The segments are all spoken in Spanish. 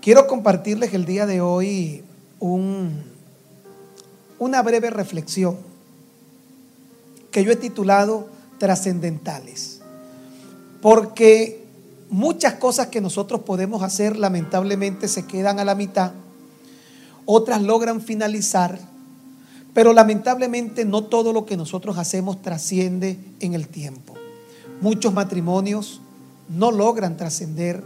Quiero compartirles el día de hoy un, una breve reflexión que yo he titulado Trascendentales. Porque muchas cosas que nosotros podemos hacer lamentablemente se quedan a la mitad, otras logran finalizar, pero lamentablemente no todo lo que nosotros hacemos trasciende en el tiempo. Muchos matrimonios no logran trascender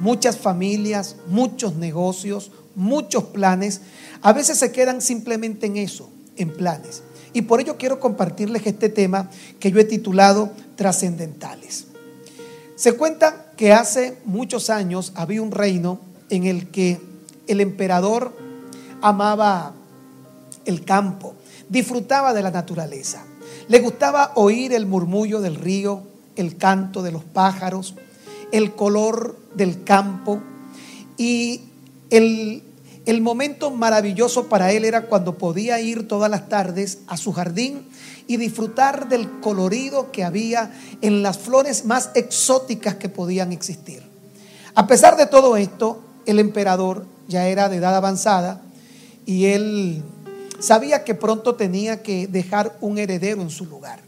muchas familias, muchos negocios, muchos planes, a veces se quedan simplemente en eso, en planes. Y por ello quiero compartirles este tema que yo he titulado Trascendentales. Se cuenta que hace muchos años había un reino en el que el emperador amaba el campo, disfrutaba de la naturaleza, le gustaba oír el murmullo del río, el canto de los pájaros, el color del campo y el, el momento maravilloso para él era cuando podía ir todas las tardes a su jardín y disfrutar del colorido que había en las flores más exóticas que podían existir. A pesar de todo esto, el emperador ya era de edad avanzada y él sabía que pronto tenía que dejar un heredero en su lugar.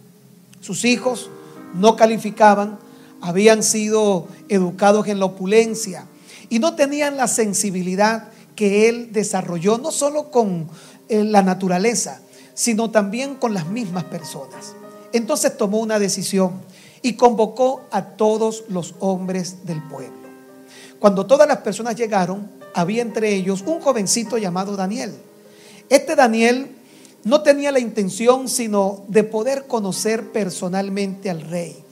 Sus hijos no calificaban habían sido educados en la opulencia y no tenían la sensibilidad que él desarrolló, no solo con eh, la naturaleza, sino también con las mismas personas. Entonces tomó una decisión y convocó a todos los hombres del pueblo. Cuando todas las personas llegaron, había entre ellos un jovencito llamado Daniel. Este Daniel no tenía la intención sino de poder conocer personalmente al rey.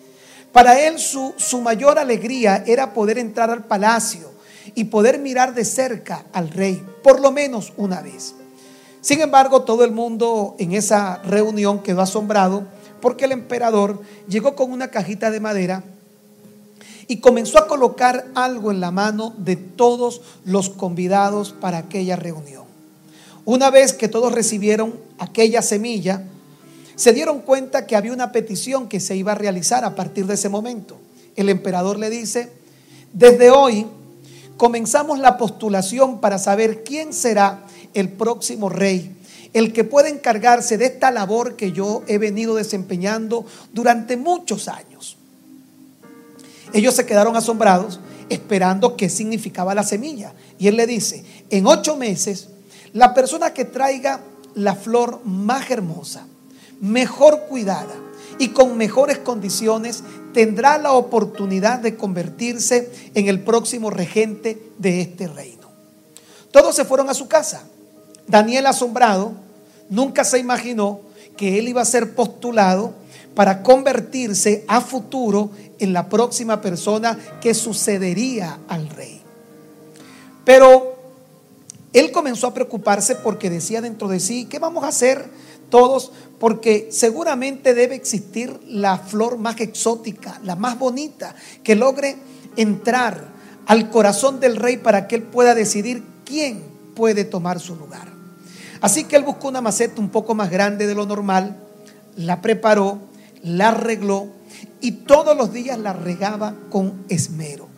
Para él su, su mayor alegría era poder entrar al palacio y poder mirar de cerca al rey, por lo menos una vez. Sin embargo, todo el mundo en esa reunión quedó asombrado porque el emperador llegó con una cajita de madera y comenzó a colocar algo en la mano de todos los convidados para aquella reunión. Una vez que todos recibieron aquella semilla, se dieron cuenta que había una petición que se iba a realizar a partir de ese momento. El emperador le dice, desde hoy comenzamos la postulación para saber quién será el próximo rey, el que pueda encargarse de esta labor que yo he venido desempeñando durante muchos años. Ellos se quedaron asombrados esperando qué significaba la semilla. Y él le dice, en ocho meses, la persona que traiga la flor más hermosa, mejor cuidada y con mejores condiciones tendrá la oportunidad de convertirse en el próximo regente de este reino. Todos se fueron a su casa. Daniel asombrado nunca se imaginó que él iba a ser postulado para convertirse a futuro en la próxima persona que sucedería al rey. Pero él comenzó a preocuparse porque decía dentro de sí, ¿qué vamos a hacer todos, porque seguramente debe existir la flor más exótica, la más bonita, que logre entrar al corazón del rey para que él pueda decidir quién puede tomar su lugar. Así que él buscó una maceta un poco más grande de lo normal, la preparó, la arregló y todos los días la regaba con esmero.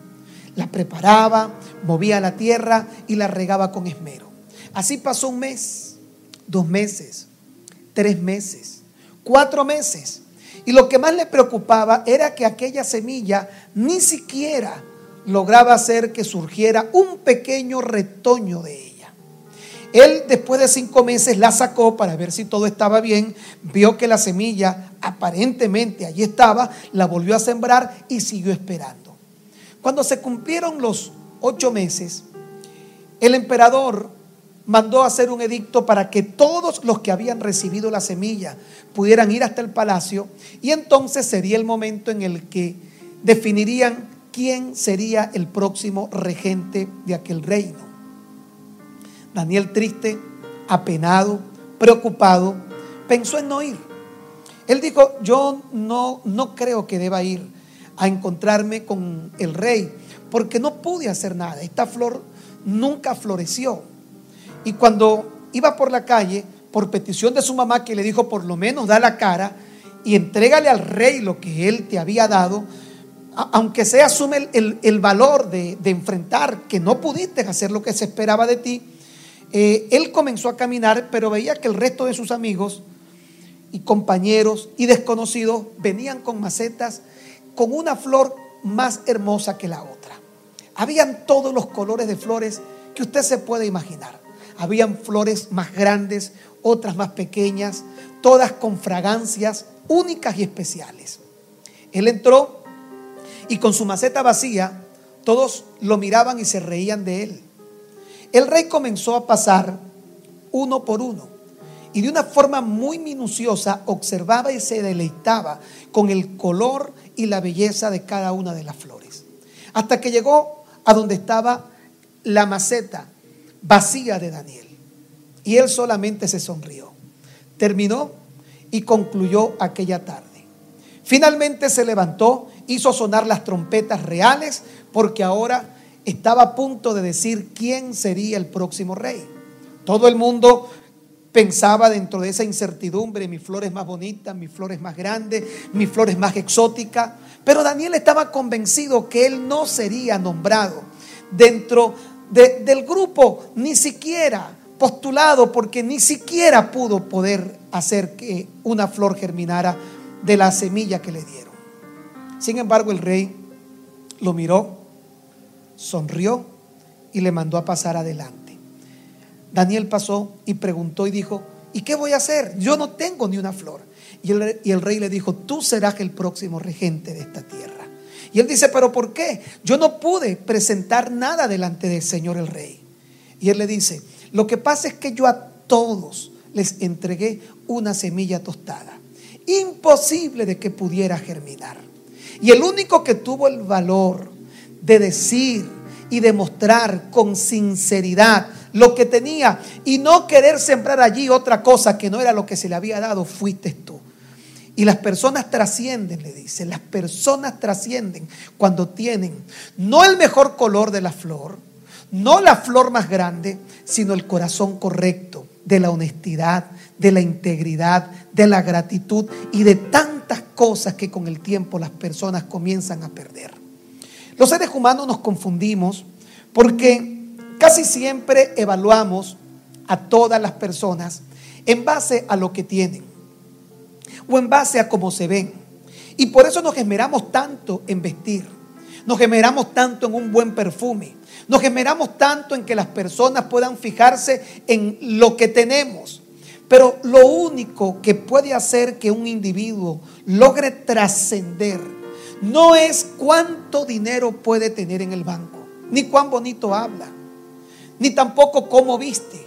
La preparaba, movía la tierra y la regaba con esmero. Así pasó un mes, dos meses, tres meses, cuatro meses. Y lo que más le preocupaba era que aquella semilla ni siquiera lograba hacer que surgiera un pequeño retoño de ella. Él después de cinco meses la sacó para ver si todo estaba bien, vio que la semilla aparentemente allí estaba, la volvió a sembrar y siguió esperando. Cuando se cumplieron los ocho meses, el emperador mandó hacer un edicto para que todos los que habían recibido la semilla pudieran ir hasta el palacio y entonces sería el momento en el que definirían quién sería el próximo regente de aquel reino. Daniel triste, apenado, preocupado, pensó en no ir. Él dijo, yo no, no creo que deba ir a encontrarme con el rey, porque no pude hacer nada. Esta flor nunca floreció. Y cuando iba por la calle, por petición de su mamá que le dijo, por lo menos da la cara y entrégale al rey lo que él te había dado, aunque se asume el, valor de, enfrentar que no pudiste hacer lo que se esperaba de ti, eh, él comenzó a caminar, pero veía que el resto de sus amigos y compañeros y desconocidos venían con macetas con una flor más hermosa que la otra. Habían todos los colores de flores que usted se puede imaginar. Habían flores más grandes, otras más pequeñas, todas con fragancias únicas y especiales. Él entró y con su maceta vacía, todos lo miraban y se reían de él. El rey comenzó a pasar uno por uno y de una forma muy minuciosa observaba y se deleitaba con el color y la belleza de cada una de las flores. Hasta que llegó a donde estaba la maceta vacía de Daniel. Y él solamente se sonrió. Terminó y concluyó aquella tarde. Finalmente se levantó, hizo sonar las trompetas reales, porque ahora estaba a punto de decir quién sería el próximo rey. Todo el mundo pensaba dentro de esa incertidumbre, mis flores más bonitas, mis flores más grandes, mis flores más exóticas. Pero Daniel estaba convencido que él no sería nombrado dentro del grupo, ni siquiera postulado, porque ni siquiera pudo poder hacer que una flor germinara de la semilla que le dieron. Sin embargo, el rey lo miró, sonrió y le mandó a pasar adelante. Daniel pasó y preguntó y dijo, ¿y qué voy a hacer? Yo no tengo ni una flor. Y el, y el rey le dijo, tú serás el próximo regente de esta tierra. Y él dice, pero ¿por qué? Yo no pude presentar nada delante del Señor el rey. Y él le dice, lo que pasa es que yo a todos les entregué una semilla tostada imposible de que pudiera germinar. Y el único que tuvo el valor de decir y demostrar con sinceridad lo que tenía y no querer sembrar allí otra cosa que no era lo que se le había dado, fuiste tú. Y las personas trascienden, le dice, las personas trascienden cuando tienen no el mejor color de la flor, no la flor más grande, sino el corazón correcto de la honestidad, de la integridad, de la gratitud y de tantas cosas que con el tiempo las personas comienzan a perder. Los seres humanos nos confundimos porque casi siempre evaluamos a todas las personas en base a lo que tienen o en base a cómo se ven. Y por eso nos esmeramos tanto en vestir, nos esmeramos tanto en un buen perfume, nos esmeramos tanto en que las personas puedan fijarse en lo que tenemos pero lo único que puede hacer que un individuo logre trascender no es cuánto dinero puede tener en el banco, ni cuán bonito habla, ni tampoco cómo viste,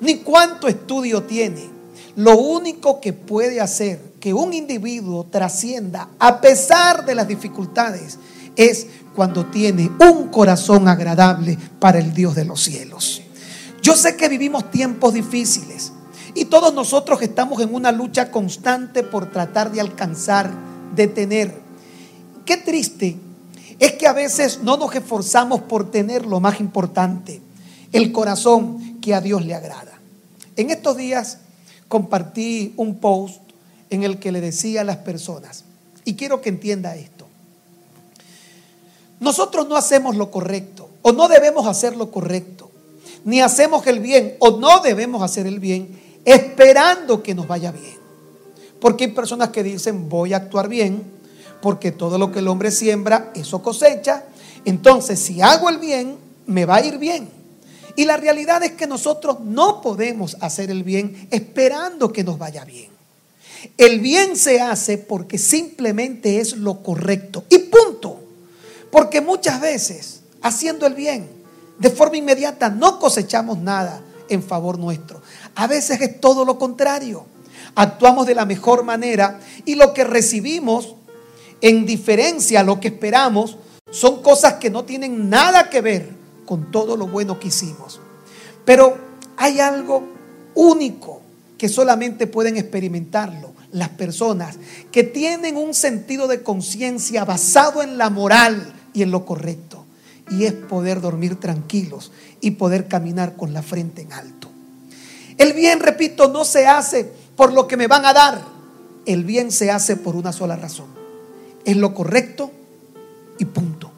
ni cuánto estudio tiene. Lo único que puede hacer que un individuo trascienda a pesar de las dificultades es cuando tiene un corazón agradable para el Dios de los cielos. Yo sé que vivimos tiempos difíciles. Y todos nosotros estamos en una lucha constante por tratar de alcanzar, de tener. Qué triste es que a veces no nos esforzamos por tener lo más importante, el corazón que a Dios le agrada. En estos días compartí un post en el que le decía a las personas, y quiero que entienda esto, nosotros no hacemos lo correcto o no debemos hacer lo correcto, ni hacemos el bien o no debemos hacer el bien esperando que nos vaya bien. Porque hay personas que dicen, voy a actuar bien, porque todo lo que el hombre siembra, eso cosecha. Entonces, si hago el bien, me va a ir bien. Y la realidad es que nosotros no podemos hacer el bien esperando que nos vaya bien. El bien se hace porque simplemente es lo correcto. Y punto. Porque muchas veces, haciendo el bien, de forma inmediata, no cosechamos nada en favor nuestro. A veces es todo lo contrario. Actuamos de la mejor manera y lo que recibimos en diferencia a lo que esperamos son cosas que no tienen nada que ver con todo lo bueno que hicimos. Pero hay algo único que solamente pueden experimentarlo las personas que tienen un sentido de conciencia basado en la moral y en lo correcto. Y es poder dormir tranquilos y poder caminar con la frente en alto. El bien, repito, no se hace por lo que me van a dar. El bien se hace por una sola razón. Es lo correcto, y punto.